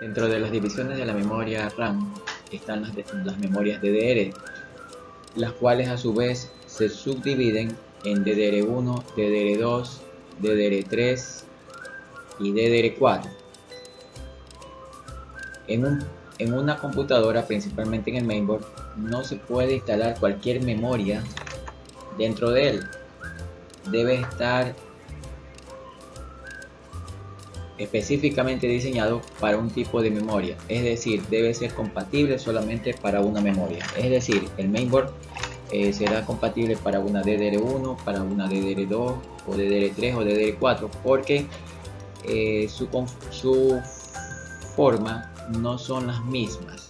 Dentro de las divisiones de la memoria RAM están las, las memorias DDR, las cuales a su vez se subdividen en DDR1, DDR2, DDR3 y DDR4. En, en una computadora, principalmente en el mainboard, no se puede instalar cualquier memoria dentro de él. Debe estar específicamente diseñado para un tipo de memoria, es decir, debe ser compatible solamente para una memoria. Es decir, el mainboard eh, será compatible para una DDR1, para una DDR2 o DDR3 o DDR4 porque eh, su, su forma no son las mismas